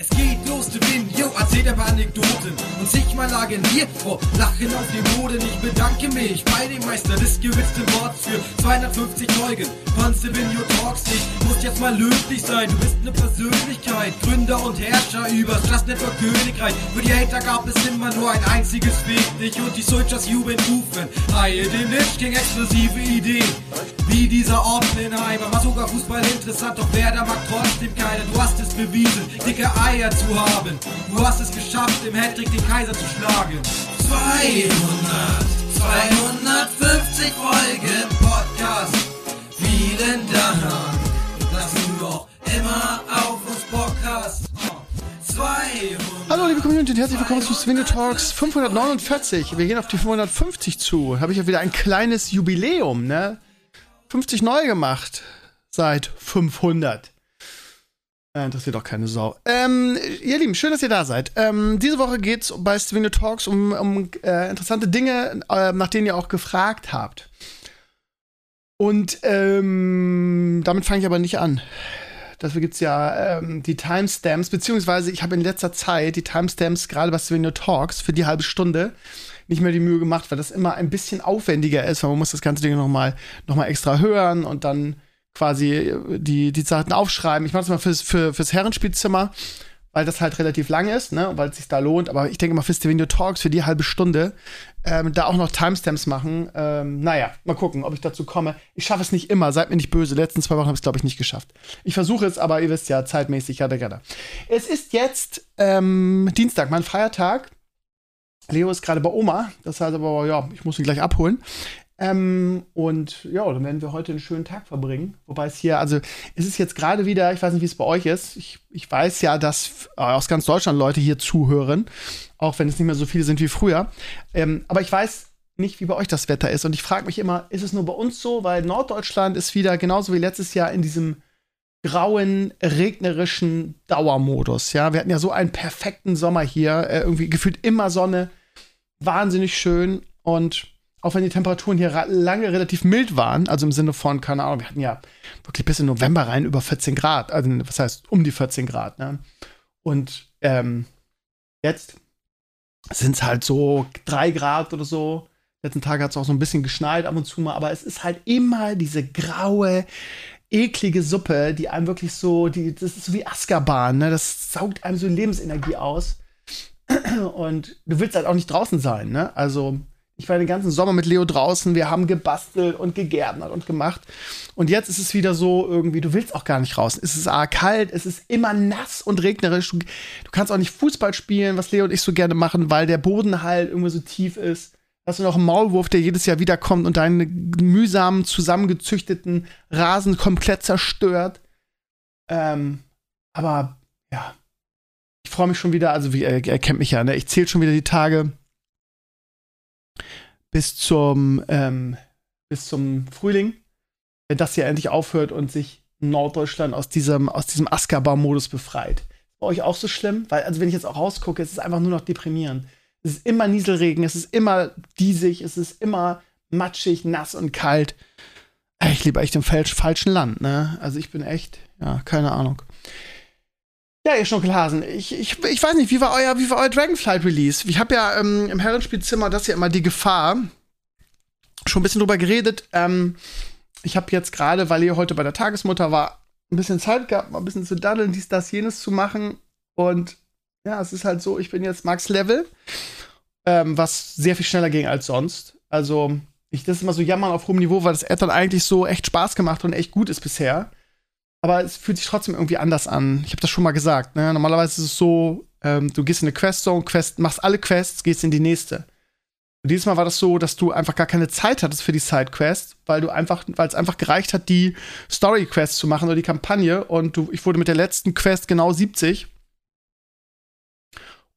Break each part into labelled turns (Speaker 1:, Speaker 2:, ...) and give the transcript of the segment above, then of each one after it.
Speaker 1: Es geht los, du Win, yo, erzählt aber Anekdoten und sich mal lagen wir vor Lachen auf dem Boden. Ich bedanke mich bei dem Meister des gewitzten Worts für 250 Zeugen von Stevenio Talks. Ich muss jetzt mal löblich sein, du bist eine Persönlichkeit, Gründer und Herrscher übers Just Network Königreich. Für die Hater gab es immer nur ein einziges Weg, dich und die Soldiers Jubeln rufen. Haie dem Nisch ging exklusive Ideen. Wie dieser Oppenheimer, war sogar Fußball interessant, doch wer da mag trotzdem keiner. Du hast es bewiesen, dicke Eier zu haben. Du hast es geschafft, im Hattrick den Kaiser zu schlagen. 200, 250 Folgen Podcast. Vielen Dank, dass du noch immer auf uns Bock hast. 200.
Speaker 2: Hallo liebe Community und herzlich willkommen zu Swingle Talks 549. Wir gehen auf die 550 zu. Habe ich ja wieder ein kleines Jubiläum, ne? 50 neu gemacht seit 500. Äh, interessiert doch keine Sau. Ähm, ihr Lieben, schön, dass ihr da seid. Ähm, diese Woche geht's bei Swingle Talks um, um äh, interessante Dinge, äh, nach denen ihr auch gefragt habt. Und ähm, damit fange ich aber nicht an. Dafür gibt's ja ähm, die Timestamps, beziehungsweise ich habe in letzter Zeit die Timestamps gerade bei Svenio Talks für die halbe Stunde nicht mehr die Mühe gemacht, weil das immer ein bisschen aufwendiger ist, weil man muss das ganze Ding nochmal noch mal extra hören und dann quasi die, die Sachen aufschreiben. Ich mache das mal fürs, für, fürs Herrenspielzimmer, weil das halt relativ lang ist, ne, weil es sich da lohnt. Aber ich denke mal, für Stevenio Talks, für die halbe Stunde, ähm, da auch noch Timestamps machen. Ähm, naja, mal gucken, ob ich dazu komme. Ich schaffe es nicht immer, seid mir nicht böse. Letzten zwei Wochen habe ich es, glaube ich, nicht geschafft. Ich versuche es, aber ihr wisst ja, zeitmäßig, ja, gerne. Es ist jetzt ähm, Dienstag, mein Feiertag. Leo ist gerade bei Oma, das heißt aber, ja, ich muss ihn gleich abholen. Ähm, und ja, dann werden wir heute einen schönen Tag verbringen. Wobei es hier, also es ist jetzt gerade wieder, ich weiß nicht, wie es bei euch ist. Ich, ich weiß ja, dass aus ganz Deutschland Leute hier zuhören, auch wenn es nicht mehr so viele sind wie früher. Ähm, aber ich weiß nicht, wie bei euch das Wetter ist. Und ich frage mich immer, ist es nur bei uns so? Weil Norddeutschland ist wieder genauso wie letztes Jahr in diesem grauen, regnerischen Dauermodus. Ja, wir hatten ja so einen perfekten Sommer hier, äh, irgendwie gefühlt immer Sonne, wahnsinnig schön und auch wenn die Temperaturen hier lange relativ mild waren, also im Sinne von, keine Ahnung, wir hatten ja wirklich bis in November rein über 14 Grad, also was heißt um die 14 Grad, ne? Und ähm, jetzt sind es halt so drei Grad oder so. Letzten Tag hat es auch so ein bisschen geschneit ab und zu mal, aber es ist halt immer diese graue, eklige Suppe, die einem wirklich so, die, das ist so wie Azkaban, ne? Das saugt einem so Lebensenergie aus. Und du willst halt auch nicht draußen sein, ne? Also ich war den ganzen Sommer mit Leo draußen, wir haben gebastelt und gegärtnert und gemacht. Und jetzt ist es wieder so irgendwie, du willst auch gar nicht raus. Es ist A, kalt, es ist immer nass und regnerisch. Du, du, kannst auch nicht Fußball spielen, was Leo und ich so gerne machen, weil der Boden halt irgendwie so tief ist. Hast du noch einen Maulwurf, der jedes Jahr wiederkommt und deinen mühsam zusammengezüchteten Rasen komplett zerstört. Ähm, aber ja, ich freue mich schon wieder, also wie, er, er kennt mich ja, ne? Ich zähle schon wieder die Tage bis zum, ähm, bis zum Frühling, wenn das hier endlich aufhört und sich Norddeutschland aus diesem, aus diesem Azkaban-Modus befreit. Ist bei euch auch so schlimm? Weil, also wenn ich jetzt auch rausgucke, es ist einfach nur noch deprimierend. Es ist immer Nieselregen, es ist immer diesig, es ist immer matschig, nass und kalt. Ich lebe echt im falschen Land, ne? Also ich bin echt, ja, keine Ahnung. Ja, ihr Schnuckelhasen, ich, ich, ich weiß nicht, wie war euer, wie war euer Dragonflight-Release? Ich habe ja ähm, im Herrenspielzimmer das ja immer die Gefahr, schon ein bisschen drüber geredet. Ähm, ich habe jetzt gerade, weil ihr heute bei der Tagesmutter war, ein bisschen Zeit gehabt, mal ein bisschen zu daddeln, dies, das, jenes zu machen. Und ja, es ist halt so, ich bin jetzt Max-Level, ähm, was sehr viel schneller ging als sonst. Also, ich, das ist immer so jammern auf hohem Niveau, weil das Add-on eigentlich so echt Spaß gemacht und echt gut ist bisher aber es fühlt sich trotzdem irgendwie anders an. Ich habe das schon mal gesagt. Ne? Normalerweise ist es so, ähm, du gehst in eine Questzone, Quest, machst alle Quests, gehst in die nächste. Und dieses Mal war das so, dass du einfach gar keine Zeit hattest für die Sidequest, weil du einfach, weil es einfach gereicht hat, die Story-Quest zu machen oder die Kampagne. Und du, ich wurde mit der letzten Quest genau 70.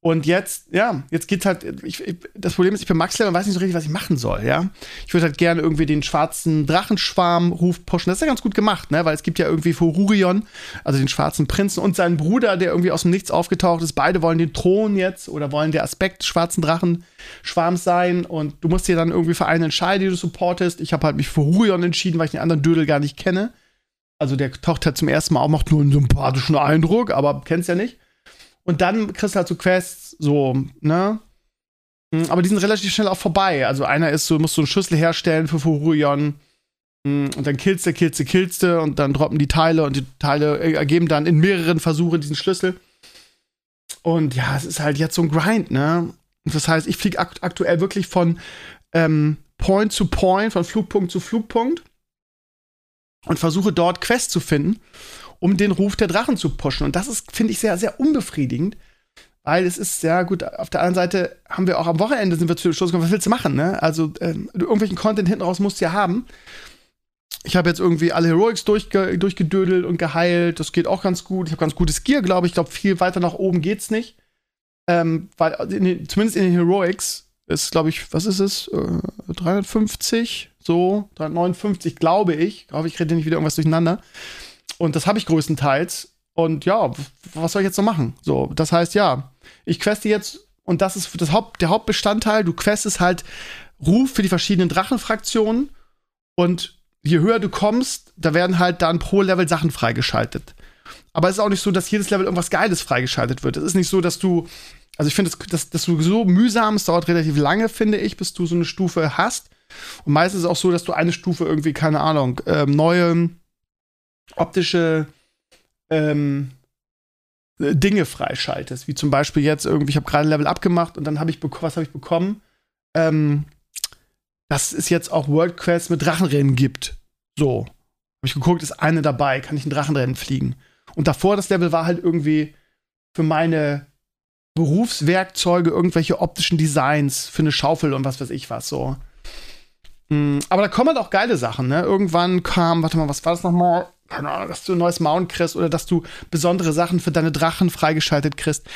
Speaker 2: Und jetzt, ja, jetzt geht's halt, ich, ich, das Problem ist, ich bin Max-Level und weiß nicht so richtig, was ich machen soll, ja. Ich würde halt gerne irgendwie den schwarzen Drachenschwarm-Ruf pushen. Das ist ja ganz gut gemacht, ne, weil es gibt ja irgendwie Fururion, also den schwarzen Prinzen und seinen Bruder, der irgendwie aus dem Nichts aufgetaucht ist. Beide wollen den Thron jetzt oder wollen der Aspekt des schwarzen Drachenschwarms sein und du musst dir dann irgendwie für einen entscheiden, die du supportest. Ich habe halt mich für Fururion entschieden, weil ich den anderen Dödel gar nicht kenne. Also der taucht halt zum ersten Mal auch, macht nur einen sympathischen Eindruck, aber kennst ja nicht. Und dann kriegst du halt so Quests, so, ne? Hm, aber die sind relativ schnell auch vorbei. Also einer ist so, musst du eine Schüssel herstellen für Fururion. Hm, und dann killst du, killst du, killst du und dann droppen die Teile und die Teile ergeben dann in mehreren Versuchen diesen Schlüssel. Und ja, es ist halt jetzt so ein Grind, ne? Das heißt, ich fliege akt aktuell wirklich von ähm, Point zu Point, von Flugpunkt zu Flugpunkt und versuche dort Quests zu finden, um den Ruf der Drachen zu pushen. Und das ist, finde ich, sehr, sehr unbefriedigend, weil es ist sehr gut. Auf der anderen Seite haben wir auch am Wochenende sind wir zu Schluss gekommen, was willst du machen, ne? Also, ähm, irgendwelchen Content hinten raus musst du ja haben. Ich habe jetzt irgendwie alle Heroics durchge durchgedödelt und geheilt. Das geht auch ganz gut. Ich habe ganz gutes Gear, glaube ich. Ich glaube, viel weiter nach oben geht's nicht. Ähm, weil in den, zumindest in den Heroics ist, glaube ich, was ist es? Äh, 350, so, 359, glaube ich. Glaube ich, rede nicht wieder irgendwas durcheinander. Und das habe ich größtenteils. Und ja, was soll ich jetzt noch machen? So, das heißt, ja, ich queste jetzt, und das ist das Haupt, der Hauptbestandteil, du questest halt Ruf für die verschiedenen Drachenfraktionen. Und je höher du kommst, da werden halt dann pro Level Sachen freigeschaltet. Aber es ist auch nicht so, dass jedes Level irgendwas Geiles freigeschaltet wird. Es ist nicht so, dass du, also ich finde, das, das, das so mühsam, es dauert relativ lange, finde ich, bis du so eine Stufe hast. Und meistens ist es auch so, dass du eine Stufe irgendwie, keine Ahnung, ähm, neue optische ähm, Dinge freischaltest. Wie zum Beispiel jetzt irgendwie, ich habe gerade ein Level abgemacht und dann habe ich, was habe ich bekommen? Ähm, dass es jetzt auch World Quests mit Drachenrennen gibt. So. Habe ich geguckt, ist eine dabei, kann ich ein Drachenrennen fliegen. Und davor das Level war halt irgendwie für meine Berufswerkzeuge irgendwelche optischen Designs für eine Schaufel und was weiß ich was so. Mm, aber da kommen halt auch geile Sachen, ne? Irgendwann kam, warte mal, was war das nochmal? Keine Ahnung, dass du ein neues Mount kriegst oder dass du besondere Sachen für deine Drachen freigeschaltet kriegst.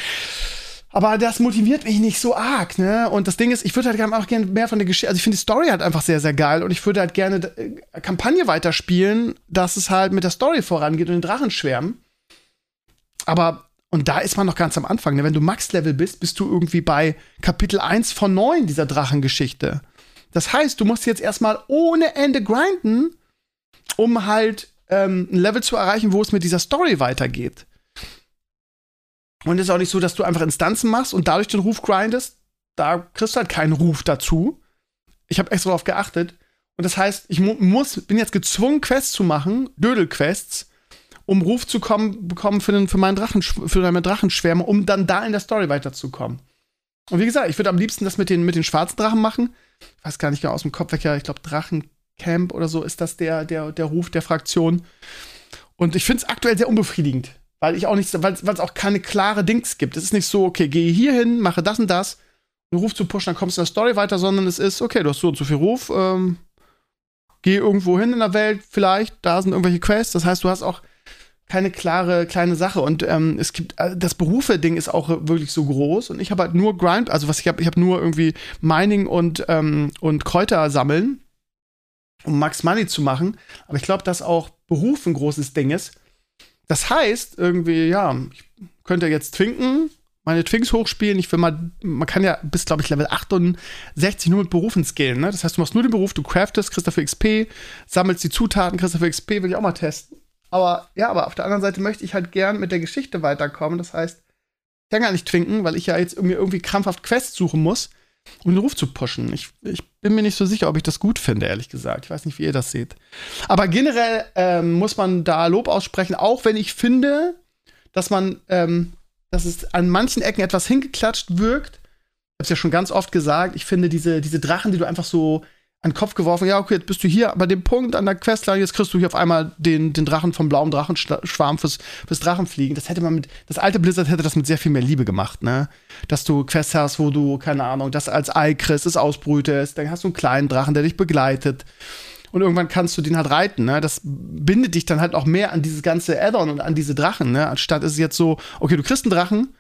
Speaker 2: Aber das motiviert mich nicht so arg, ne? Und das Ding ist, ich würde halt auch gerne mehr von der Geschichte, also ich finde die Story halt einfach sehr, sehr geil und ich würde halt gerne äh, Kampagne weiterspielen, dass es halt mit der Story vorangeht und den Drachen schwärmen. Aber, und da ist man noch ganz am Anfang, ne? Wenn du Max-Level bist, bist du irgendwie bei Kapitel 1 von 9 dieser Drachengeschichte. Das heißt, du musst jetzt erstmal ohne Ende grinden, um halt ähm, ein Level zu erreichen, wo es mit dieser Story weitergeht. Und es ist auch nicht so, dass du einfach Instanzen machst und dadurch den Ruf grindest. Da kriegst du halt keinen Ruf dazu. Ich habe extra darauf geachtet. Und das heißt, ich mu muss, bin jetzt gezwungen, Quests zu machen, Dödel-Quests, um Ruf zu kommen, bekommen für, den, für, meinen Drachen, für meine Drachenschwärme, um dann da in der Story weiterzukommen. Und wie gesagt, ich würde am liebsten das mit den, mit den schwarzen Drachen machen. Ich weiß gar nicht genau aus dem Kopf, welcher, ich glaube, Drachencamp oder so ist das der, der, der Ruf der Fraktion. Und ich finde es aktuell sehr unbefriedigend. Weil ich auch nicht, weil es auch keine klare Dings gibt. Es ist nicht so, okay, gehe hier hin, mache das und das, einen Ruf zu pushen, dann kommst du in der Story weiter, sondern es ist, okay, du hast so und so viel Ruf, ähm, geh irgendwo hin in der Welt, vielleicht, da sind irgendwelche Quests. Das heißt, du hast auch keine klare kleine Sache und ähm, es gibt äh, das Berufe-Ding ist auch wirklich so groß und ich habe halt nur Grind, also was ich habe, ich habe nur irgendwie Mining und ähm, und Kräuter sammeln, um Max Money zu machen. Aber ich glaube, dass auch Beruf ein großes Ding ist das heißt, irgendwie, ja, ich könnte jetzt Twinken, meine Twinks hochspielen. Ich will mal, man kann ja bis, glaube ich, Level 68 nur mit Berufen skillen, ne? Das heißt, du machst nur den Beruf, du craftest, kriegst dafür XP, sammelst die Zutaten, kriegst dafür XP, will ich auch mal testen. Aber ja, aber auf der anderen Seite möchte ich halt gern mit der Geschichte weiterkommen. Das heißt, ich kann gar nicht twinken, weil ich ja jetzt irgendwie, irgendwie krampfhaft Quests suchen muss um den Ruf zu pushen. Ich, ich bin mir nicht so sicher, ob ich das gut finde, ehrlich gesagt. Ich weiß nicht, wie ihr das seht. Aber generell ähm, muss man da Lob aussprechen, auch wenn ich finde, dass man, ähm, dass es an manchen Ecken etwas hingeklatscht wirkt. Ich habe es ja schon ganz oft gesagt. Ich finde diese, diese Drachen, die du einfach so an den Kopf geworfen, ja, okay, jetzt bist du hier bei dem Punkt an der Questline, jetzt kriegst du hier auf einmal den, den Drachen vom blauen Drachenschwarm fürs, fürs Drachenfliegen. Das hätte man mit, das alte Blizzard hätte das mit sehr viel mehr Liebe gemacht, ne? Dass du Quests hast, wo du, keine Ahnung, das als Ei kriegst, es ausbrütest, dann hast du einen kleinen Drachen, der dich begleitet. Und irgendwann kannst du den halt reiten, ne? Das bindet dich dann halt auch mehr an dieses ganze Add-on und an diese Drachen, ne? Anstatt ist es jetzt so, okay, du kriegst einen Drachen,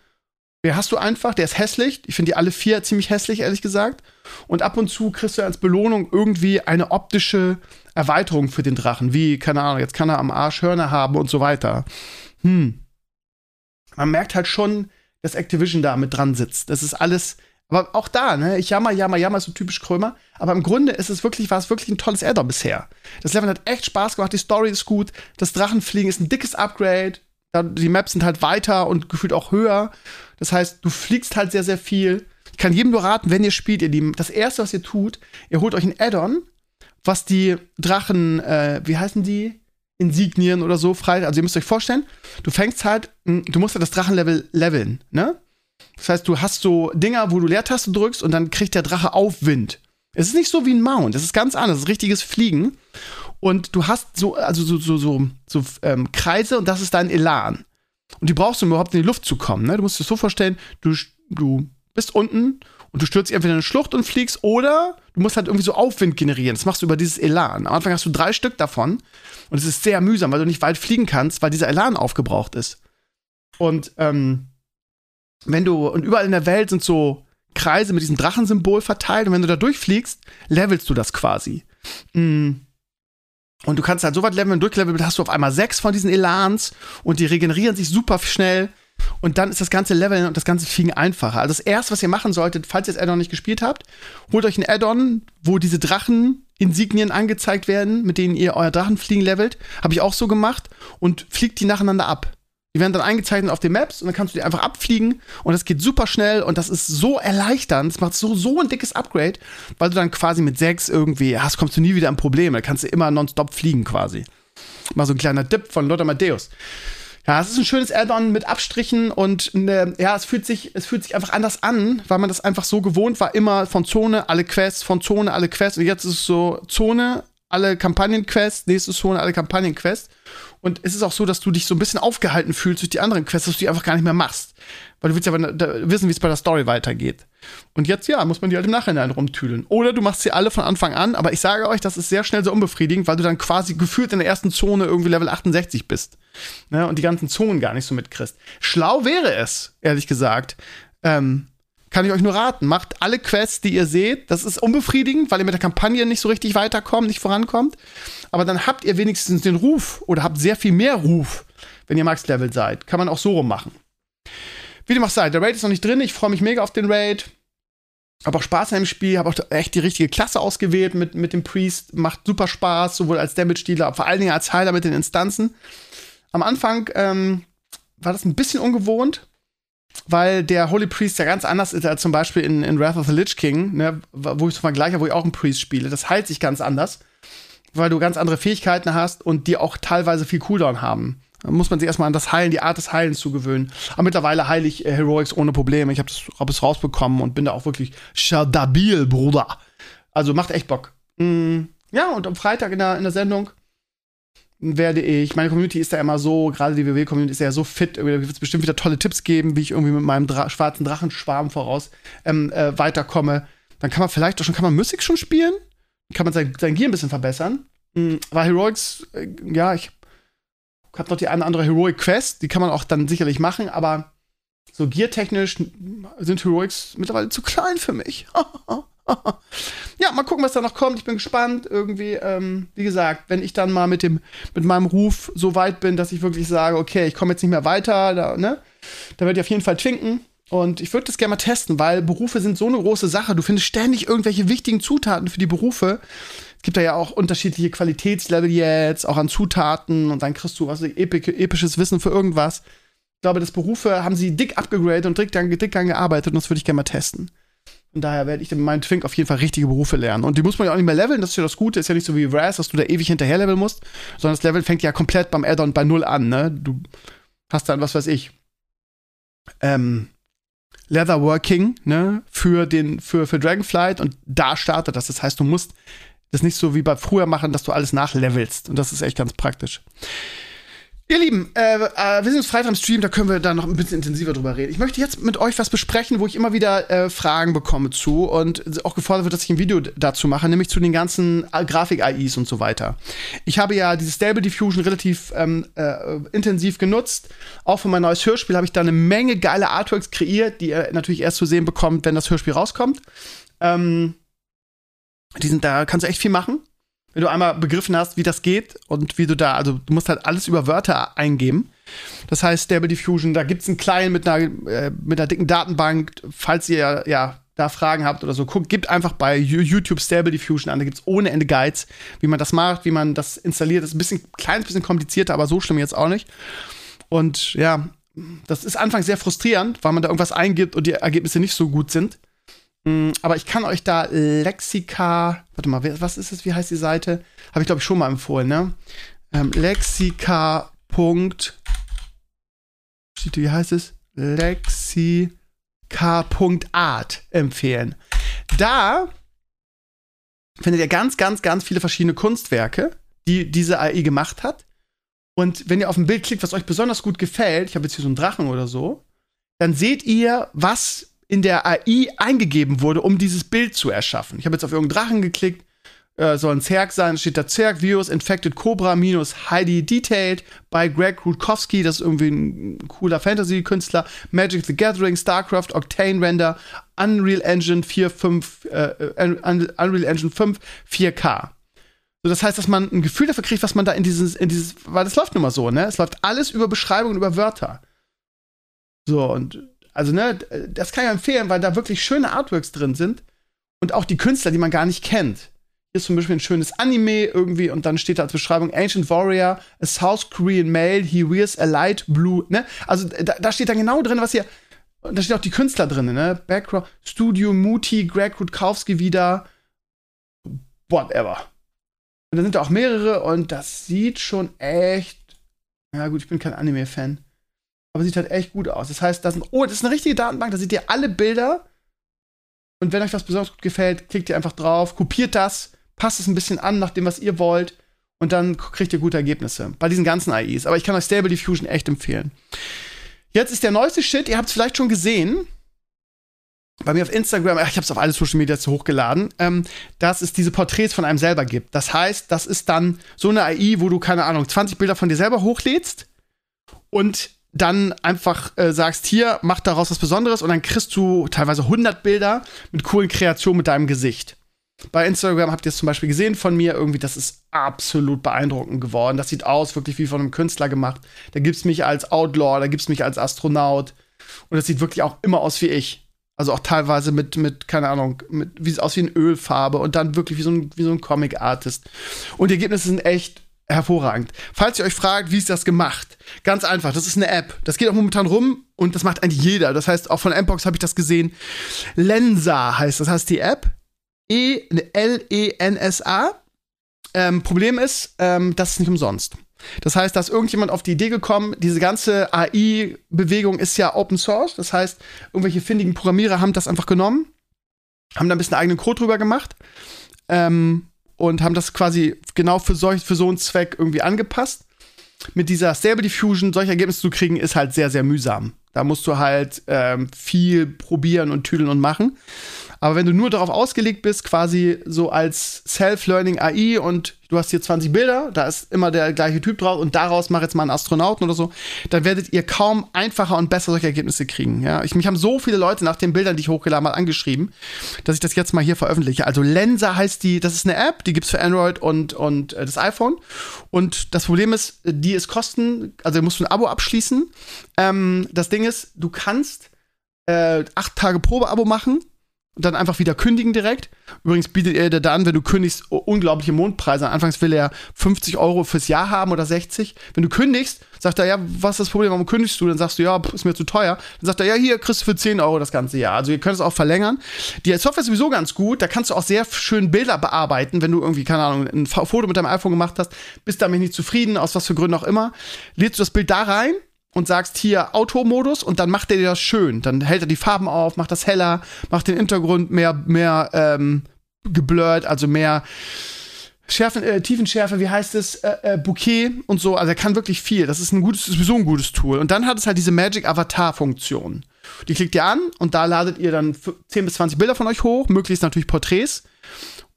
Speaker 2: der hast du einfach, der ist hässlich. Ich finde die alle vier ziemlich hässlich, ehrlich gesagt. Und ab und zu kriegst du als Belohnung irgendwie eine optische Erweiterung für den Drachen. Wie, keine Ahnung, jetzt kann er am Arsch Hörner haben und so weiter. Hm. Man merkt halt schon, dass Activision da mit dran sitzt. Das ist alles, aber auch da, ne, ich jammer, jammer, jammer, so typisch Krömer. Aber im Grunde ist es wirklich, war es wirklich ein tolles Add-on bisher. Das Level hat echt Spaß gemacht, die Story ist gut, das Drachenfliegen ist ein dickes Upgrade die Maps sind halt weiter und gefühlt auch höher. Das heißt, du fliegst halt sehr, sehr viel. Ich kann jedem nur raten, wenn ihr spielt, ihr Lieben, das erste, was ihr tut, ihr holt euch ein Add-on, was die Drachen, äh, wie heißen die? Insignien oder so frei. Also ihr müsst euch vorstellen, du fängst halt, du musst halt das Drachenlevel leveln, ne? Das heißt, du hast so Dinger, wo du Leertaste drückst und dann kriegt der Drache Aufwind. Es ist nicht so wie ein Mount, es ist ganz anders, es ist richtiges Fliegen. Und du hast so, also so, so, so, so ähm, Kreise und das ist dein Elan. Und die brauchst du, um überhaupt in die Luft zu kommen. Ne? Du musst dir das so vorstellen, du, du bist unten und du stürzt entweder in eine Schlucht und fliegst oder du musst halt irgendwie so Aufwind generieren. Das machst du über dieses Elan. Am Anfang hast du drei Stück davon und es ist sehr mühsam, weil du nicht weit fliegen kannst, weil dieser Elan aufgebraucht ist. Und ähm, wenn du, und überall in der Welt sind so Kreise mit diesem Drachensymbol verteilt und wenn du da durchfliegst, levelst du das quasi. Mm. Und du kannst halt so weit leveln, durchleveln, hast du auf einmal sechs von diesen Elans und die regenerieren sich super schnell. Und dann ist das ganze Leveln und das ganze Fliegen einfacher. Also das erste, was ihr machen solltet, falls ihr das Addon nicht gespielt habt, holt euch ein Addon, wo diese Drachen-Insignien angezeigt werden, mit denen ihr euer Drachenfliegen levelt. Habe ich auch so gemacht und fliegt die nacheinander ab. Die werden dann eingezeichnet auf den Maps und dann kannst du die einfach abfliegen und das geht super schnell und das ist so erleichternd. Es macht so, so ein dickes Upgrade, weil du dann quasi mit sechs irgendwie hast, kommst du nie wieder ein Problem. Da kannst du immer nonstop fliegen quasi. Mal so ein kleiner Dip von Lothar Matthäus. Ja, es ist ein schönes Add-on mit Abstrichen und ne, ja, es fühlt sich, es fühlt sich einfach anders an, weil man das einfach so gewohnt war, immer von Zone alle Quests, von Zone alle Quests und jetzt ist es so Zone alle Kampagnenquests, nächste Zone alle Kampagnenquests und es ist auch so, dass du dich so ein bisschen aufgehalten fühlst durch die anderen Quests, dass du die einfach gar nicht mehr machst. Weil du willst ja wissen, wie es bei der Story weitergeht. Und jetzt, ja, muss man die halt im Nachhinein rumtüdeln. Oder du machst sie alle von Anfang an, aber ich sage euch, das ist sehr schnell so unbefriedigend, weil du dann quasi gefühlt in der ersten Zone irgendwie Level 68 bist. Ne? Und die ganzen Zonen gar nicht so mitkriegst. Schlau wäre es, ehrlich gesagt, ähm, kann ich euch nur raten. Macht alle Quests, die ihr seht. Das ist unbefriedigend, weil ihr mit der Kampagne nicht so richtig weiterkommt, nicht vorankommt. Aber dann habt ihr wenigstens den Ruf oder habt sehr viel mehr Ruf, wenn ihr Max-Level seid. Kann man auch so rum machen. Wie dem auch sei, der Raid ist noch nicht drin. Ich freue mich mega auf den Raid. Hab auch Spaß an dem Spiel, hab auch echt die richtige Klasse ausgewählt mit, mit dem Priest. Macht super Spaß, sowohl als Damage-Dealer, vor allen Dingen als Heiler mit den Instanzen. Am Anfang ähm, war das ein bisschen ungewohnt, weil der Holy Priest ja ganz anders ist als zum Beispiel in, in Wrath of the Lich King, ne, wo ich so vergleiche, wo ich auch einen Priest spiele. Das heilt sich ganz anders, weil du ganz andere Fähigkeiten hast und die auch teilweise viel Cooldown haben. Da muss man sich erstmal an das Heilen, die Art des Heilens zugewöhnen. Aber mittlerweile heile ich äh, Heroics ohne Probleme. Ich habe hab es rausbekommen und bin da auch wirklich stabil, Bruder. Also macht echt Bock. Mm, ja, und am Freitag in der, in der Sendung werde ich, meine Community ist da immer so, gerade die WW-Community ist ja so fit, da wird es bestimmt wieder tolle Tipps geben, wie ich irgendwie mit meinem Dra schwarzen Drachenschwarm voraus ähm, äh, weiterkomme. Dann kann man vielleicht auch schon, kann man Mystic schon spielen? Kann man sein, sein Gear ein bisschen verbessern? Mhm, weil Heroics, äh, ja, ich habe noch die eine andere Heroic Quest, die kann man auch dann sicherlich machen, aber so geartechnisch sind Heroics mittlerweile zu klein für mich. ja, mal gucken, was da noch kommt. Ich bin gespannt. Irgendwie, ähm, wie gesagt, wenn ich dann mal mit dem, mit meinem Ruf so weit bin, dass ich wirklich sage, okay, ich komme jetzt nicht mehr weiter, da, ne, da werde ich auf jeden Fall twinken. Und ich würde das gerne mal testen, weil Berufe sind so eine große Sache. Du findest ständig irgendwelche wichtigen Zutaten für die Berufe. Es gibt da ja auch unterschiedliche Qualitätslevel jetzt, auch an Zutaten. Und dann kriegst du was episches Wissen für irgendwas. Ich glaube, das Berufe haben sie dick abgegradet und dick, dick dann gearbeitet und das würde ich gerne mal testen. Und daher werde ich in meinem Twink auf jeden Fall richtige Berufe lernen. Und die muss man ja auch nicht mehr leveln, das ist ja das Gute. Ist ja nicht so wie Raz, dass du da ewig hinterher leveln musst, sondern das Level fängt ja komplett beim Addon bei Null an, ne? Du hast dann, was weiß ich, ähm, Leatherworking, ne, für den, für, für Dragonflight und da startet das. Das heißt, du musst das nicht so wie bei früher machen, dass du alles nachlevelst. Und das ist echt ganz praktisch. Ihr Lieben, äh, äh, wir sind uns Freitag im Stream, da können wir da noch ein bisschen intensiver drüber reden. Ich möchte jetzt mit euch was besprechen, wo ich immer wieder äh, Fragen bekomme zu und auch gefordert wird, dass ich ein Video dazu mache, nämlich zu den ganzen äh, Grafik-AIs und so weiter. Ich habe ja dieses Stable Diffusion relativ ähm, äh, intensiv genutzt. Auch für mein neues Hörspiel habe ich da eine Menge geile Artworks kreiert, die ihr natürlich erst zu sehen bekommt, wenn das Hörspiel rauskommt. Ähm, die sind, da kannst du echt viel machen wenn du einmal begriffen hast, wie das geht und wie du da, also du musst halt alles über Wörter eingeben. Das heißt, Stable Diffusion, da gibt es einen kleinen mit einer, äh, mit einer dicken Datenbank. Falls ihr ja da Fragen habt oder so, guckt, gebt einfach bei YouTube Stable Diffusion an. Da gibt es ohne Ende Guides, wie man das macht, wie man das installiert. Das ist ein bisschen, kleines bisschen komplizierter, aber so schlimm jetzt auch nicht. Und ja, das ist anfangs sehr frustrierend, weil man da irgendwas eingibt und die Ergebnisse nicht so gut sind. Mm, aber ich kann euch da Lexika, warte mal, was ist es, wie heißt die Seite? Habe ich glaube ich schon mal empfohlen, ne? Ähm, Lexika. Wie heißt es? Lexika.art empfehlen. Da findet ihr ganz, ganz, ganz viele verschiedene Kunstwerke, die diese AI gemacht hat. Und wenn ihr auf ein Bild klickt, was euch besonders gut gefällt, ich habe jetzt hier so einen Drachen oder so, dann seht ihr, was in der AI eingegeben wurde, um dieses Bild zu erschaffen. Ich habe jetzt auf irgendeinen Drachen geklickt, äh, soll ein Zerg sein, steht da Zerg Virus Infected Cobra minus Heidi Detailed bei Greg Rutkowski, das ist irgendwie ein cooler Fantasy-Künstler, Magic the Gathering, StarCraft, Octane Render, Unreal Engine 4, 5, äh, Unreal Engine 5, 4K. So, das heißt, dass man ein Gefühl dafür kriegt, was man da in dieses, in dieses, weil das läuft nun mal so, ne? Es läuft alles über Beschreibungen, über Wörter. So, und also, ne, das kann ich empfehlen, weil da wirklich schöne Artworks drin sind und auch die Künstler, die man gar nicht kennt. Hier ist zum Beispiel ein schönes Anime irgendwie und dann steht da als Beschreibung Ancient Warrior, a South Korean Male, he wears a light blue, ne? Also da, da steht dann genau drin, was hier, und da steht auch die Künstler drin, ne? Background, Studio Muti, Greg Rutkowski wieder, whatever. Und da sind da auch mehrere und das sieht schon echt, ja gut, ich bin kein Anime-Fan aber sieht halt echt gut aus. Das heißt, das, sind, oh, das ist eine richtige Datenbank, da seht ihr alle Bilder. Und wenn euch was besonders gut gefällt, klickt ihr einfach drauf, kopiert das, passt es ein bisschen an nach dem, was ihr wollt. Und dann kriegt ihr gute Ergebnisse bei diesen ganzen AIs. Aber ich kann euch Stable Diffusion echt empfehlen. Jetzt ist der neueste Shit, ihr habt es vielleicht schon gesehen. Bei mir auf Instagram, ich habe es auf alle Social Media hochgeladen, ähm, dass es diese Porträts von einem selber gibt. Das heißt, das ist dann so eine AI, wo du, keine Ahnung, 20 Bilder von dir selber hochlädst und dann einfach äh, sagst, hier, mach daraus was Besonderes und dann kriegst du teilweise 100 Bilder mit coolen Kreationen mit deinem Gesicht. Bei Instagram habt ihr es zum Beispiel gesehen von mir, irgendwie, das ist absolut beeindruckend geworden. Das sieht aus wirklich wie von einem Künstler gemacht. Da gibt's mich als Outlaw, da gibt's mich als Astronaut. Und das sieht wirklich auch immer aus wie ich. Also auch teilweise mit, mit keine Ahnung, mit, wie es aus wie in Ölfarbe und dann wirklich wie so ein, wie so ein Comic-Artist. Und die Ergebnisse sind echt hervorragend. Falls ihr euch fragt, wie ist das gemacht? Ganz einfach, das ist eine App. Das geht auch momentan rum und das macht eigentlich jeder. Das heißt, auch von Mbox habe ich das gesehen. Lensa heißt das, heißt die App. E-L-E-N-S-A. Ähm, Problem ist, ähm, das ist nicht umsonst. Das heißt, da ist irgendjemand auf die Idee gekommen, diese ganze AI-Bewegung ist ja Open Source. Das heißt, irgendwelche findigen Programmierer haben das einfach genommen, haben da ein bisschen eigenen Code drüber gemacht. Ähm, und haben das quasi genau für, solch, für so einen Zweck irgendwie angepasst. Mit dieser Stable Diffusion solche Ergebnisse zu kriegen, ist halt sehr, sehr mühsam. Da musst du halt ähm, viel probieren und tüdeln und machen. Aber wenn du nur darauf ausgelegt bist, quasi so als Self-Learning AI und du hast hier 20 Bilder, da ist immer der gleiche Typ drauf und daraus mach jetzt mal einen Astronauten oder so, dann werdet ihr kaum einfacher und besser solche Ergebnisse kriegen. Ja, ich, mich haben so viele Leute nach den Bildern, die ich hochgeladen habe, angeschrieben, dass ich das jetzt mal hier veröffentliche. Also Lensa heißt die, das ist eine App, die gibt's für Android und, und äh, das iPhone. Und das Problem ist, die ist kosten, also musst du ein Abo abschließen. Ähm, das Ding ist, du kannst äh, acht Tage Probeabo machen und dann einfach wieder kündigen direkt. Übrigens bietet er dir dann, wenn du kündigst, unglaubliche Mondpreise. Anfangs will er 50 Euro fürs Jahr haben oder 60. Wenn du kündigst, sagt er, ja, was ist das Problem, warum kündigst du? Dann sagst du, ja, ist mir zu teuer. Dann sagt er, ja, hier kriegst du für 10 Euro das ganze Jahr. Also ihr könnt es auch verlängern. Die Software ist sowieso ganz gut. Da kannst du auch sehr schön Bilder bearbeiten, wenn du irgendwie, keine Ahnung, ein Foto mit deinem iPhone gemacht hast, bist damit nicht zufrieden, aus was für Gründen auch immer. Lädst du das Bild da rein und sagst hier Automodus und dann macht er dir das schön. Dann hält er die Farben auf, macht das heller, macht den Hintergrund mehr, mehr ähm, geblurrt, also mehr Schärfen, äh, Tiefenschärfe, wie heißt es, äh, äh, Bouquet und so. Also er kann wirklich viel. Das ist ein gutes, sowieso ein gutes Tool. Und dann hat es halt diese Magic Avatar Funktion. Die klickt ihr an und da ladet ihr dann 10 bis 20 Bilder von euch hoch, möglichst natürlich Porträts.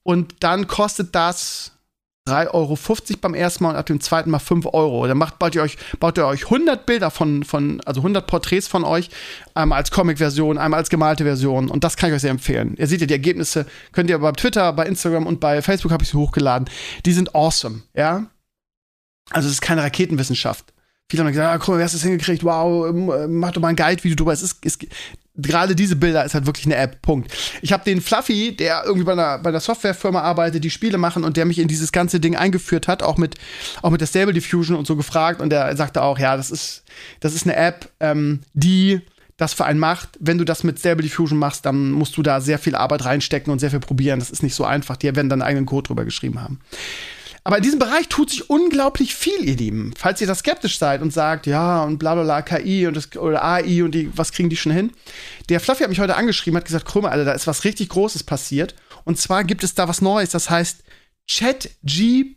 Speaker 2: Und dann kostet das 3,50 Euro beim ersten Mal und ab dem zweiten Mal 5 Euro. Dann macht, baut, ihr euch, baut ihr euch 100 Bilder von, von also 100 Porträts von euch, einmal als Comic-Version, einmal als gemalte Version. Und das kann ich euch sehr empfehlen. Ihr seht ja die Ergebnisse, könnt ihr bei Twitter, bei Instagram und bei Facebook habe ich sie hochgeladen. Die sind awesome, ja. Also es ist keine Raketenwissenschaft. Viele haben gesagt, ah, guck mal, wer hast das hingekriegt? Wow, ähm, mach doch mal ein Guide-Video drüber. Es ist, ist gerade diese Bilder ist halt wirklich eine App. Punkt. Ich habe den Fluffy, der irgendwie bei einer, bei einer Softwarefirma arbeitet, die Spiele machen und der mich in dieses ganze Ding eingeführt hat, auch mit, auch mit der Stable Diffusion und so gefragt. Und der sagte auch, ja, das ist, das ist eine App, ähm, die das für einen macht. Wenn du das mit Stable Diffusion machst, dann musst du da sehr viel Arbeit reinstecken und sehr viel probieren. Das ist nicht so einfach. Die werden dann einen eigenen Code drüber geschrieben haben. Aber in diesem Bereich tut sich unglaublich viel, ihr Lieben. Falls ihr da skeptisch seid und sagt, ja, und bla bla bla, KI und das, oder AI und die, was kriegen die schon hin? Der Fluffy hat mich heute angeschrieben, hat gesagt, Krümmer, Alter, da ist was richtig Großes passiert. Und zwar gibt es da was Neues, das heißt ChatGPT.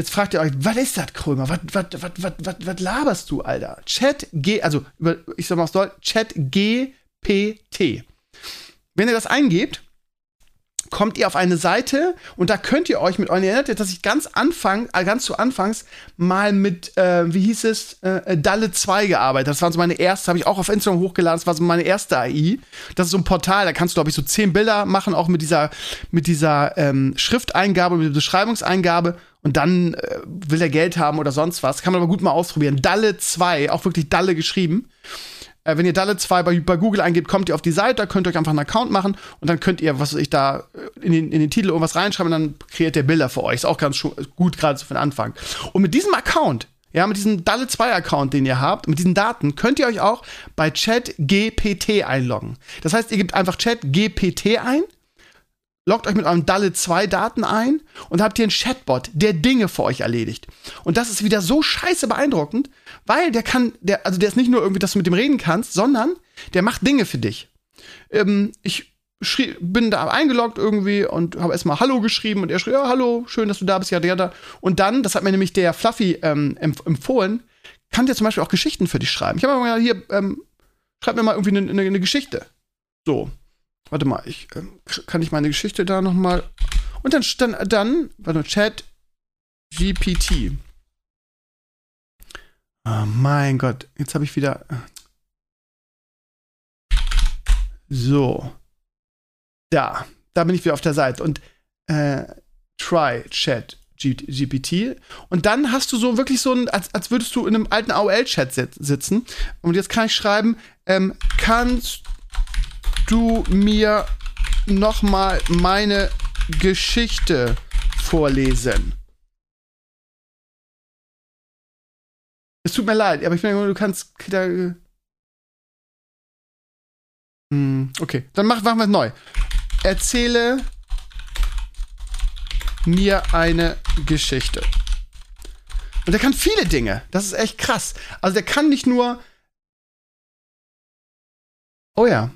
Speaker 2: Jetzt fragt ihr euch, was ist das, Krömer? Was, was, was, was, was, was laberst du, Alter? Chat G, also ich sag mal aus Deutsch, Chat. Wenn ihr das eingebt, kommt ihr auf eine Seite und da könnt ihr euch mit euren erinnert, dass ich ganz Anfang, äh, ganz zu Anfangs mal mit, äh, wie hieß es, äh, Dalle 2 gearbeitet. Das war so meine erste, habe ich auch auf Instagram hochgeladen, das war so meine erste AI. Das ist so ein Portal, da kannst du, glaube ich, so zehn Bilder machen, auch mit dieser, mit dieser ähm, Schrifteingabe, mit der Beschreibungseingabe. Und dann äh, will er Geld haben oder sonst was. Kann man aber gut mal ausprobieren. Dalle 2, auch wirklich Dalle geschrieben. Äh, wenn ihr Dalle 2 bei, bei, Google eingebt, kommt ihr auf die Seite, könnt ihr euch einfach einen Account machen und dann könnt ihr, was weiß ich, da äh, in den, in den Titel irgendwas reinschreiben und dann kreiert der Bilder für euch. Ist auch ganz gut, gerade so für den Anfang. Und mit diesem Account, ja, mit diesem Dalle 2 Account, den ihr habt, mit diesen Daten, könnt ihr euch auch bei ChatGPT einloggen. Das heißt, ihr gebt einfach ChatGPT ein loggt euch mit eurem Dalle 2 Daten ein und habt hier einen Chatbot, der Dinge für euch erledigt. Und das ist wieder so scheiße beeindruckend, weil der kann, der, also der ist nicht nur irgendwie, dass du mit dem reden kannst, sondern der macht Dinge für dich. Ähm, ich schrie, bin da eingeloggt irgendwie und habe erstmal Hallo geschrieben und er schrieb, ja, hallo, schön, dass du da bist, ja, der da. Und dann, das hat mir nämlich der Fluffy ähm, empfohlen, kann der zum Beispiel auch Geschichten für dich schreiben. Ich habe mal hier, ähm, schreib mir mal irgendwie eine, eine, eine Geschichte. So. Warte mal, ich ähm, kann ich meine Geschichte da noch mal und dann dann dann warte Chat GPT. Oh mein Gott, jetzt habe ich wieder äh, so da, da bin ich wieder auf der Seite und äh, try Chat GPT. Und dann hast du so wirklich so ein, als, als würdest du in einem alten AOL-Chat sitzen. Und jetzt kann ich schreiben, ähm, kannst du mir noch mal meine Geschichte vorlesen? Es tut mir leid, aber ich finde, du kannst. Da, hm, okay, dann mach, machen wir es neu. Erzähle mir eine Geschichte. Und der kann viele Dinge. Das ist echt krass. Also der kann nicht nur. Oh ja.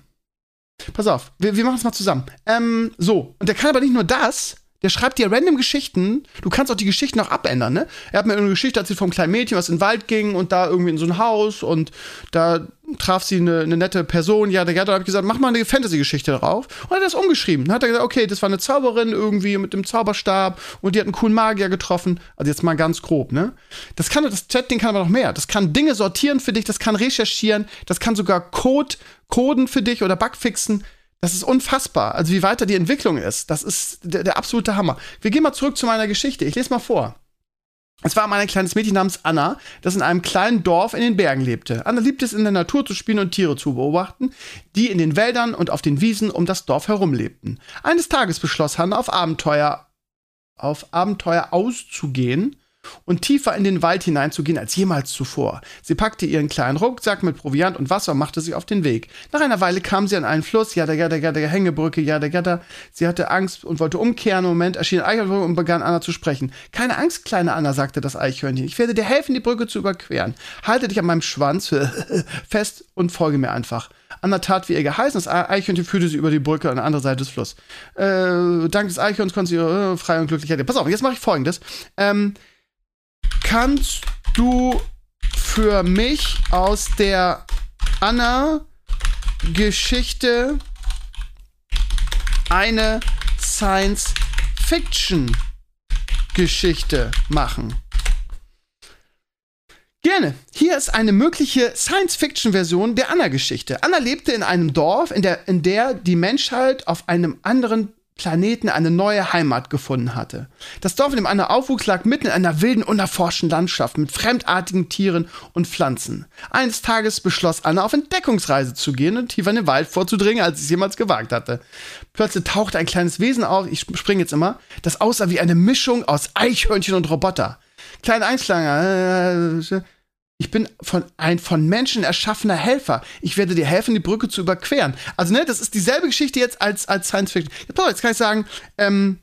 Speaker 2: Pass auf, wir, wir machen es mal zusammen. Ähm, so, und der kann aber nicht nur das, der schreibt dir random Geschichten. Du kannst auch die Geschichten noch abändern, ne? Er hat mir eine Geschichte erzählt vom kleinen Mädchen, was in den Wald ging und da irgendwie in so ein Haus und da traf sie eine, eine nette Person. Ja, der da habe gesagt, mach mal eine Fantasy-Geschichte drauf. Und hat er das umgeschrieben. Dann hat er gesagt, okay, das war eine Zauberin irgendwie mit dem Zauberstab und die hat einen coolen Magier getroffen. Also jetzt mal ganz grob, ne? Das kann das Chat-Ding kann aber noch mehr. Das kann Dinge sortieren für dich, das kann recherchieren, das kann sogar Code coden für dich oder Bugfixen. Das ist unfassbar. Also wie weiter die Entwicklung ist, das ist der, der absolute Hammer. Wir gehen mal zurück zu meiner Geschichte. Ich lese mal vor. Es war mal ein kleines Mädchen namens Anna, das in einem kleinen Dorf in den Bergen lebte. Anna liebte es, in der Natur zu spielen und Tiere zu beobachten, die in den Wäldern und auf den Wiesen um das Dorf herum lebten. Eines Tages beschloss Hannah auf Abenteuer, auf Abenteuer auszugehen und tiefer in den Wald hineinzugehen als jemals zuvor. Sie packte ihren kleinen Rucksack mit Proviant und Wasser und machte sich auf den Weg. Nach einer Weile kam sie an einen Fluss, ja, ja, ja, der Hängebrücke, ja, ja, Sie hatte Angst und wollte umkehren. Im Moment erschien ein Eichhörnchen und begann Anna zu sprechen. Keine Angst, kleine Anna, sagte das Eichhörnchen. Ich werde dir helfen, die Brücke zu überqueren. Halte dich an meinem Schwanz fest und folge mir einfach. Anna tat, wie ihr geheißen. Das Eichhörnchen führte sie über die Brücke an der anderen Seite des Flusses. Äh, dank des Eichhörns konnte sie äh, frei und glücklich werden. Pass auf, jetzt mache ich folgendes. Ähm, kannst du für mich aus der Anna-Geschichte eine Science-Fiction-Geschichte machen? Gerne. Hier ist eine mögliche Science-Fiction-Version der Anna-Geschichte. Anna lebte in einem Dorf, in der, in der die Menschheit auf einem anderen Planeten eine neue Heimat gefunden hatte. Das Dorf, in dem Anna aufwuchs, lag mitten in einer wilden, unerforschten Landschaft mit fremdartigen Tieren und Pflanzen. Eines Tages beschloss Anna, auf Entdeckungsreise zu gehen und tiefer in den Wald vorzudringen, als sie es jemals gewagt hatte. Plötzlich tauchte ein kleines Wesen auf, ich springe jetzt immer, das aussah wie eine Mischung aus Eichhörnchen und Roboter. Kleine Einschlanger, äh, ich bin von ein von Menschen erschaffener Helfer. Ich werde dir helfen, die Brücke zu überqueren. Also, ne, das ist dieselbe Geschichte jetzt als, als Science Fiction. Jetzt kann ich sagen, ähm,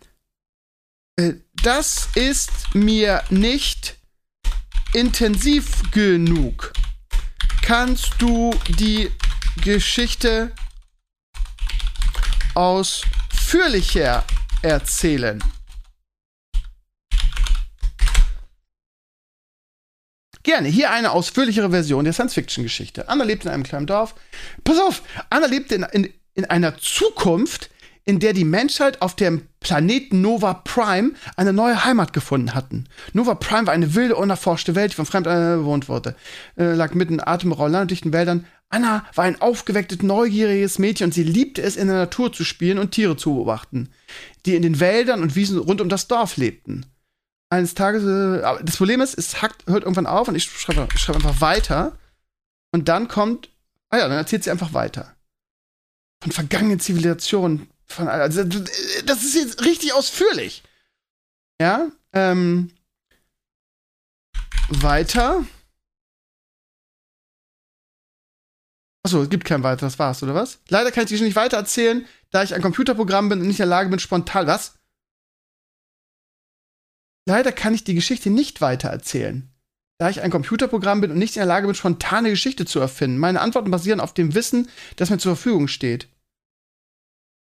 Speaker 2: äh, das ist mir nicht intensiv genug. Kannst du die Geschichte ausführlicher erzählen? Gerne. Hier eine ausführlichere Version der Science-Fiction-Geschichte. Anna lebt in einem kleinen Dorf. Pass auf, Anna lebt in, in, in einer Zukunft, in der die Menschheit auf dem Planeten Nova Prime eine neue Heimat gefunden hatten. Nova Prime war eine wilde, unerforschte Welt, die von Fremden bewohnt wurde. Äh, lag mitten in atemberauenden, dichten Wäldern. Anna war ein aufgewecktes, neugieriges Mädchen und sie liebte es, in der Natur zu spielen und Tiere zu beobachten, die in den Wäldern und Wiesen rund um das Dorf lebten eines Tages, äh, das Problem ist, es hackt, hört irgendwann auf und ich schreibe schreib einfach weiter. Und dann kommt, ah ja, dann erzählt sie einfach weiter. Von vergangenen Zivilisationen. Von, also, das ist jetzt richtig ausführlich. Ja, ähm, weiter. Achso, es gibt kein weiter, das war's, oder was? Leider kann ich die nicht weiter erzählen, da ich ein Computerprogramm bin und nicht in der Lage bin, spontan. Was? Leider kann ich die Geschichte nicht weitererzählen, da ich ein Computerprogramm bin und nicht in der Lage bin, spontane Geschichte zu erfinden. Meine Antworten basieren auf dem Wissen, das mir zur Verfügung steht.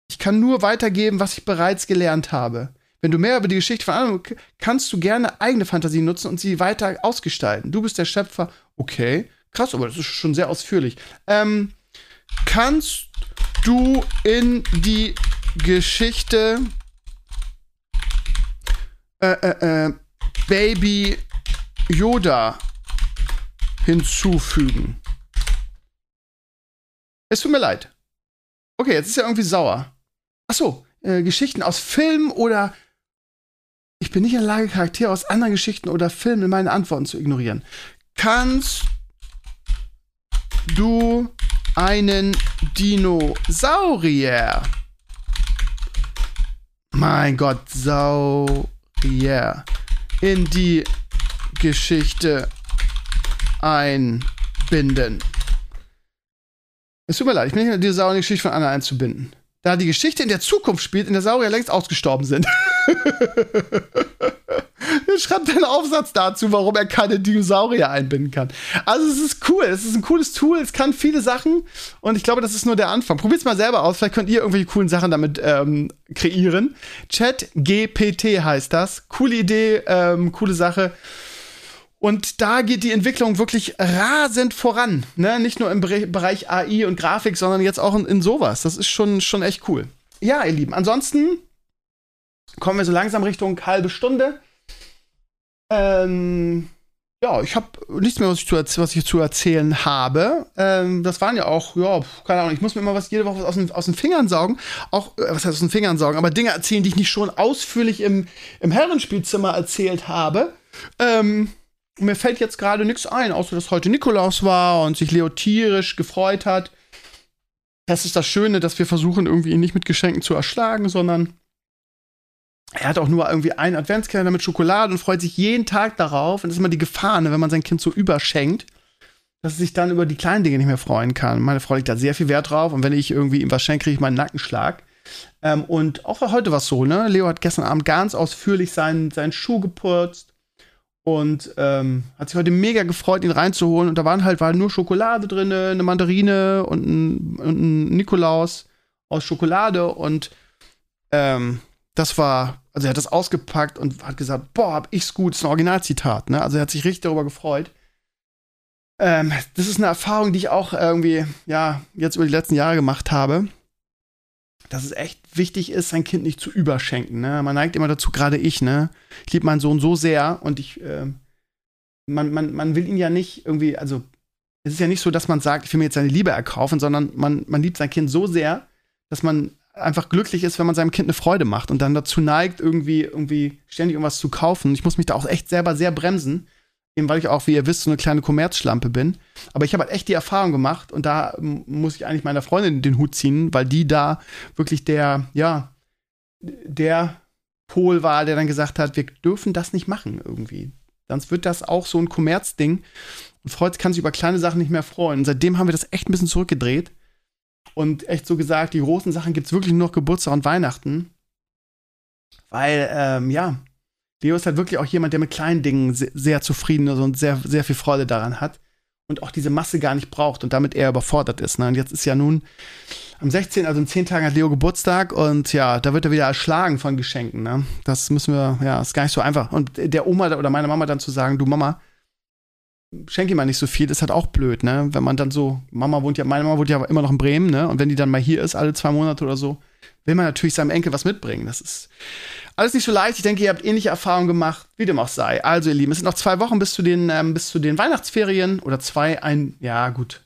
Speaker 2: Ich kann nur weitergeben, was ich bereits gelernt habe. Wenn du mehr über die Geschichte von anderen kannst du gerne eigene Fantasie nutzen und sie weiter ausgestalten. Du bist der Schöpfer. Okay, krass, aber das ist schon sehr ausführlich. Ähm, kannst du in die Geschichte äh, äh, äh, Baby Yoda hinzufügen. Es tut mir leid. Okay, jetzt ist er irgendwie sauer. Achso, äh, Geschichten aus Filmen oder ich bin nicht in der Lage, Charaktere aus anderen Geschichten oder Filmen in meine Antworten zu ignorieren. Kannst du einen Dinosaurier? Mein Gott, Sau yeah, in die Geschichte einbinden. Es tut mir leid, ich bin nicht in der Dinosaurier-Geschichte von Anna einzubinden. Da die Geschichte in der Zukunft spielt, in der Saurier längst ausgestorben sind. Schreibt einen Aufsatz dazu, warum er keine Dinosaurier einbinden kann. Also es ist cool, es ist ein cooles Tool, es kann viele Sachen und ich glaube, das ist nur der Anfang. Probiert es mal selber aus, vielleicht könnt ihr irgendwelche coolen Sachen damit ähm, kreieren. Chat GPT heißt das. Coole Idee, ähm, coole Sache. Und da geht die Entwicklung wirklich rasend voran. Ne? Nicht nur im Bereich AI und Grafik, sondern jetzt auch in, in sowas. Das ist schon, schon echt cool. Ja, ihr Lieben, ansonsten kommen wir so langsam Richtung halbe Stunde. Ähm, ja, ich habe nichts mehr, was ich, zu, was ich zu erzählen habe. Ähm, das waren ja auch, ja, keine Ahnung, ich muss mir immer was jede Woche aus den, aus den Fingern saugen. Auch, äh, was heißt aus den Fingern saugen, aber Dinge erzählen, die ich nicht schon ausführlich im, im Herrenspielzimmer erzählt habe. Ähm, mir fällt jetzt gerade nichts ein, außer dass heute Nikolaus war und sich Leo tierisch gefreut hat. Das ist das Schöne, dass wir versuchen, irgendwie ihn nicht mit Geschenken zu erschlagen, sondern er hat auch nur irgendwie einen Adventskalender mit Schokolade und freut sich jeden Tag darauf. Und das ist immer die Gefahr, ne, wenn man sein Kind so überschenkt, dass es sich dann über die kleinen Dinge nicht mehr freuen kann. Meine Frau legt da sehr viel Wert drauf. Und wenn ich irgendwie ihm was schenke, kriege ich meinen Nackenschlag. Ähm, und auch heute war es so, ne? Leo hat gestern Abend ganz ausführlich seinen, seinen Schuh geputzt und ähm, hat sich heute mega gefreut, ihn reinzuholen. Und da waren halt war nur Schokolade drin, eine Mandarine und ein, und ein Nikolaus aus Schokolade. Und ähm, das war, also er hat das ausgepackt und hat gesagt, boah, hab ich's gut. Das ist ein Originalzitat, ne? Also er hat sich richtig darüber gefreut. Ähm, das ist eine Erfahrung, die ich auch irgendwie, ja, jetzt über die letzten Jahre gemacht habe. Dass es echt wichtig ist, sein Kind nicht zu überschenken. Ne? Man neigt immer dazu, gerade ich, ne? Ich liebe meinen Sohn so sehr und ich, äh, man, man, man will ihn ja nicht irgendwie, also es ist ja nicht so, dass man sagt, ich will mir jetzt seine Liebe erkaufen, sondern man, man liebt sein Kind so sehr, dass man einfach glücklich ist, wenn man seinem Kind eine Freude macht und dann dazu neigt, irgendwie, irgendwie ständig irgendwas zu kaufen. Ich muss mich da auch echt selber sehr bremsen, eben weil ich auch, wie ihr wisst, so eine kleine Kommerzschlampe bin. Aber ich habe halt echt die Erfahrung gemacht und da muss ich eigentlich meiner Freundin den Hut ziehen, weil die da wirklich der, ja, der Pol war, der dann gesagt hat, wir dürfen das nicht machen irgendwie. Sonst wird das auch so ein Kommerzding. Und Freud kann sich über kleine Sachen nicht mehr freuen. Und seitdem haben wir das echt ein bisschen zurückgedreht und echt so gesagt, die großen Sachen gibt es wirklich nur noch Geburtstag und Weihnachten. Weil, ähm, ja, Leo ist halt wirklich auch jemand, der mit kleinen Dingen sehr, sehr zufrieden ist und sehr, sehr viel Freude daran hat und auch diese Masse gar nicht braucht und damit eher überfordert ist. Ne? Und jetzt ist ja nun am 16., also in 10 Tagen hat Leo Geburtstag und ja, da wird er wieder erschlagen von Geschenken. Ne? Das müssen wir, ja, ist gar nicht so einfach. Und der Oma oder meiner Mama dann zu sagen, du Mama, schenke ihm mal nicht so viel, ist halt auch blöd, ne? Wenn man dann so, Mama wohnt ja, meine Mama wohnt ja immer noch in Bremen, ne? Und wenn die dann mal hier ist, alle zwei Monate oder so, will man natürlich seinem Enkel was mitbringen. Das ist alles nicht so leicht. Ich denke, ihr habt ähnliche Erfahrungen gemacht, wie dem auch sei. Also, ihr Lieben, es sind noch zwei Wochen bis zu den, ähm, bis zu den Weihnachtsferien oder zwei, ein, ja, gut.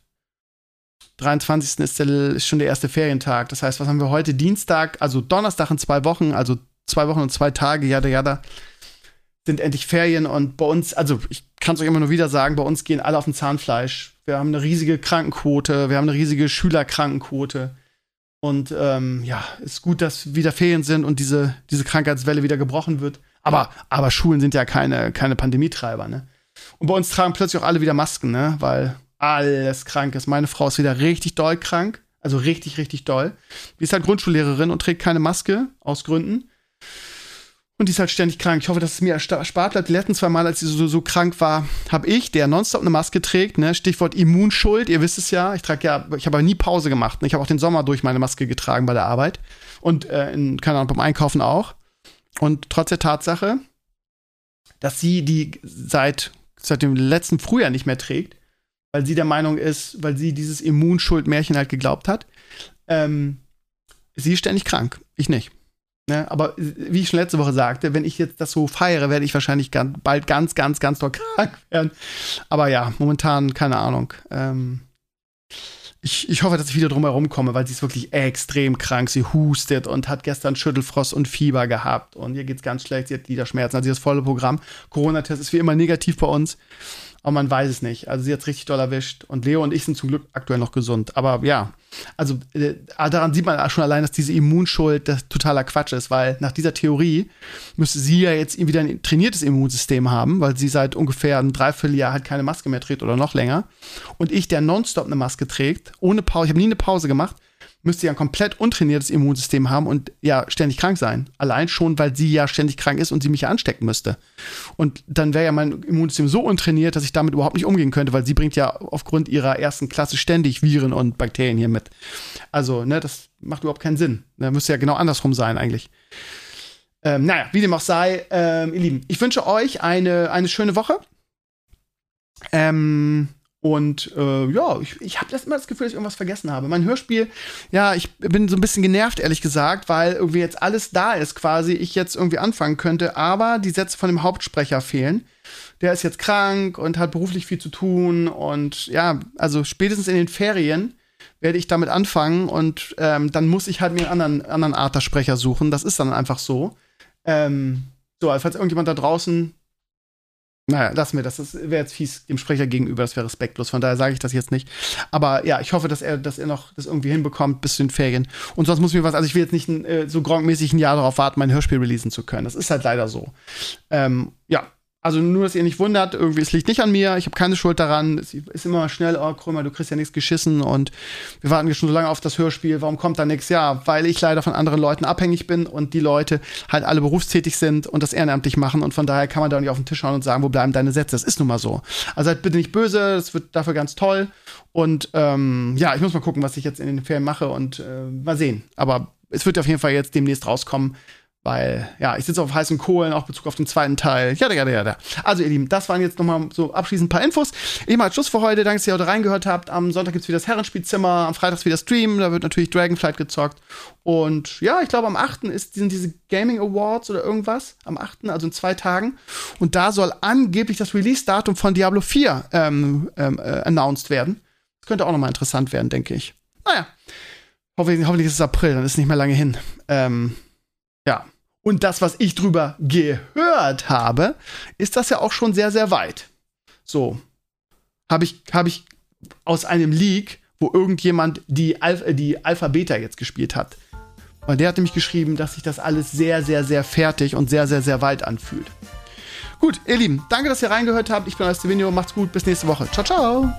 Speaker 2: 23. Ist, der, ist schon der erste Ferientag. Das heißt, was haben wir heute? Dienstag, also Donnerstag in zwei Wochen, also zwei Wochen und zwei Tage, jada, jada sind endlich Ferien und bei uns, also ich kann es euch immer nur wieder sagen, bei uns gehen alle auf den Zahnfleisch. Wir haben eine riesige Krankenquote, wir haben eine riesige Schülerkrankenquote. Und ähm, ja, ist gut, dass wieder Ferien sind und diese, diese Krankheitswelle wieder gebrochen wird. Aber, aber Schulen sind ja keine, keine Pandemietreiber, ne? Und bei uns tragen plötzlich auch alle wieder Masken, ne? Weil alles krank ist. Meine Frau ist wieder richtig doll krank. Also richtig, richtig doll. Die ist halt Grundschullehrerin und trägt keine Maske aus Gründen. Und die ist halt ständig krank. Ich hoffe, dass es mir erspart bleibt. Die letzten zwei Mal, als sie so, so krank war, habe ich, der nonstop eine Maske trägt, ne? Stichwort Immunschuld, ihr wisst es ja. Ich trage ja, ich habe aber nie Pause gemacht. Ne? Ich habe auch den Sommer durch meine Maske getragen bei der Arbeit. Und, äh, in, keine Ahnung, beim Einkaufen auch. Und trotz der Tatsache, dass sie die seit, seit dem letzten Frühjahr nicht mehr trägt, weil sie der Meinung ist, weil sie dieses Immunschuld-Märchen halt geglaubt hat, ähm, sie ist ständig krank. Ich nicht. Ne? Aber wie ich schon letzte Woche sagte, wenn ich jetzt das so feiere, werde ich wahrscheinlich ganz, bald ganz, ganz, ganz doll krank werden. Aber ja, momentan keine Ahnung. Ähm, ich, ich hoffe, dass ich wieder drum herum komme, weil sie ist wirklich extrem krank. Sie hustet und hat gestern Schüttelfrost und Fieber gehabt. Und ihr geht's ganz schlecht. Sie hat Gliederschmerzen. Also das volle Programm. Corona-Test ist wie immer negativ bei uns aber man weiß es nicht. Also sie hat es richtig doll erwischt. Und Leo und ich sind zum Glück aktuell noch gesund. Aber ja, also äh, daran sieht man schon allein, dass diese Immunschuld das totaler Quatsch ist, weil nach dieser Theorie müsste sie ja jetzt wieder ein trainiertes Immunsystem haben, weil sie seit ungefähr ein Dreivierteljahr halt keine Maske mehr trägt oder noch länger. Und ich, der nonstop eine Maske trägt, ohne Pause, ich habe nie eine Pause gemacht, müsste ja ein komplett untrainiertes Immunsystem haben und ja ständig krank sein. Allein schon, weil sie ja ständig krank ist und sie mich ja anstecken müsste. Und dann wäre ja mein Immunsystem so untrainiert, dass ich damit überhaupt nicht umgehen könnte, weil sie bringt ja aufgrund ihrer ersten Klasse ständig Viren und Bakterien hier mit. Also, ne, das macht überhaupt keinen Sinn. Da müsste ja genau andersrum sein eigentlich. Ähm, naja, wie dem auch sei, ähm, ihr Lieben, ich wünsche euch eine, eine schöne Woche. Ähm, und äh, ja, ich, ich habe das immer das Gefühl, dass ich irgendwas vergessen habe. Mein Hörspiel, ja, ich bin so ein bisschen genervt, ehrlich gesagt, weil irgendwie jetzt alles da ist, quasi ich jetzt irgendwie anfangen könnte, aber die Sätze von dem Hauptsprecher fehlen. Der ist jetzt krank und hat beruflich viel zu tun und ja, also spätestens in den Ferien werde ich damit anfangen und ähm, dann muss ich halt mir einen anderen, anderen Art der Sprecher suchen. Das ist dann einfach so. Ähm, so, falls irgendjemand da draußen naja, lassen wir das. Das wäre jetzt fies dem Sprecher gegenüber, das wäre respektlos. Von daher sage ich das jetzt nicht. Aber ja, ich hoffe, dass er, dass er noch das irgendwie hinbekommt bis zu den Ferien. Und sonst muss mir was, also ich will jetzt nicht äh, so gronkmäßig ein Jahr darauf warten, mein Hörspiel releasen zu können. Das ist halt leider so. Ähm, ja, also nur, dass ihr nicht wundert, irgendwie, es liegt nicht an mir, ich habe keine Schuld daran. Es ist immer schnell, oh Krömer, du kriegst ja nichts geschissen und wir warten schon so lange auf das Hörspiel, warum kommt da nichts? Ja, weil ich leider von anderen Leuten abhängig bin und die Leute halt alle berufstätig sind und das ehrenamtlich machen und von daher kann man da nicht auf den Tisch schauen und sagen, wo bleiben deine Sätze? Das ist nun mal so. Also seid bitte nicht böse, das wird dafür ganz toll und ähm, ja, ich muss mal gucken, was ich jetzt in den Ferien mache und äh, mal sehen. Aber es wird auf jeden Fall jetzt demnächst rauskommen, weil, ja, ich sitze auf heißen Kohlen, auch Bezug auf den zweiten Teil. Ja, ja, ja, ja. Also, ihr Lieben, das waren jetzt nochmal so abschließend ein paar Infos. Ich mal Schluss für heute. Danke, dass ihr heute reingehört habt. Am Sonntag gibt es wieder das Herrenspielzimmer. Am Freitag wieder Stream. Da wird natürlich Dragonflight gezockt. Und ja, ich glaube, am 8. Ist, sind diese Gaming Awards oder irgendwas. Am 8., also in zwei Tagen. Und da soll angeblich das Release-Datum von Diablo 4 ähm, ähm, äh, announced werden. Das könnte auch nochmal interessant werden, denke ich. Naja. Hoffentlich, hoffentlich ist es April, dann ist es nicht mehr lange hin. Ähm, ja. Und das, was ich drüber gehört habe, ist das ja auch schon sehr, sehr weit. So. Habe ich, hab ich aus einem Leak, wo irgendjemand die, Alpha, äh, die Alpha-Beta jetzt gespielt hat. Weil der hat nämlich geschrieben, dass sich das alles sehr, sehr, sehr fertig und sehr, sehr, sehr weit anfühlt. Gut, ihr Lieben, danke, dass ihr reingehört habt. Ich bin euer Stevenio. Macht's gut. Bis nächste Woche. Ciao, ciao.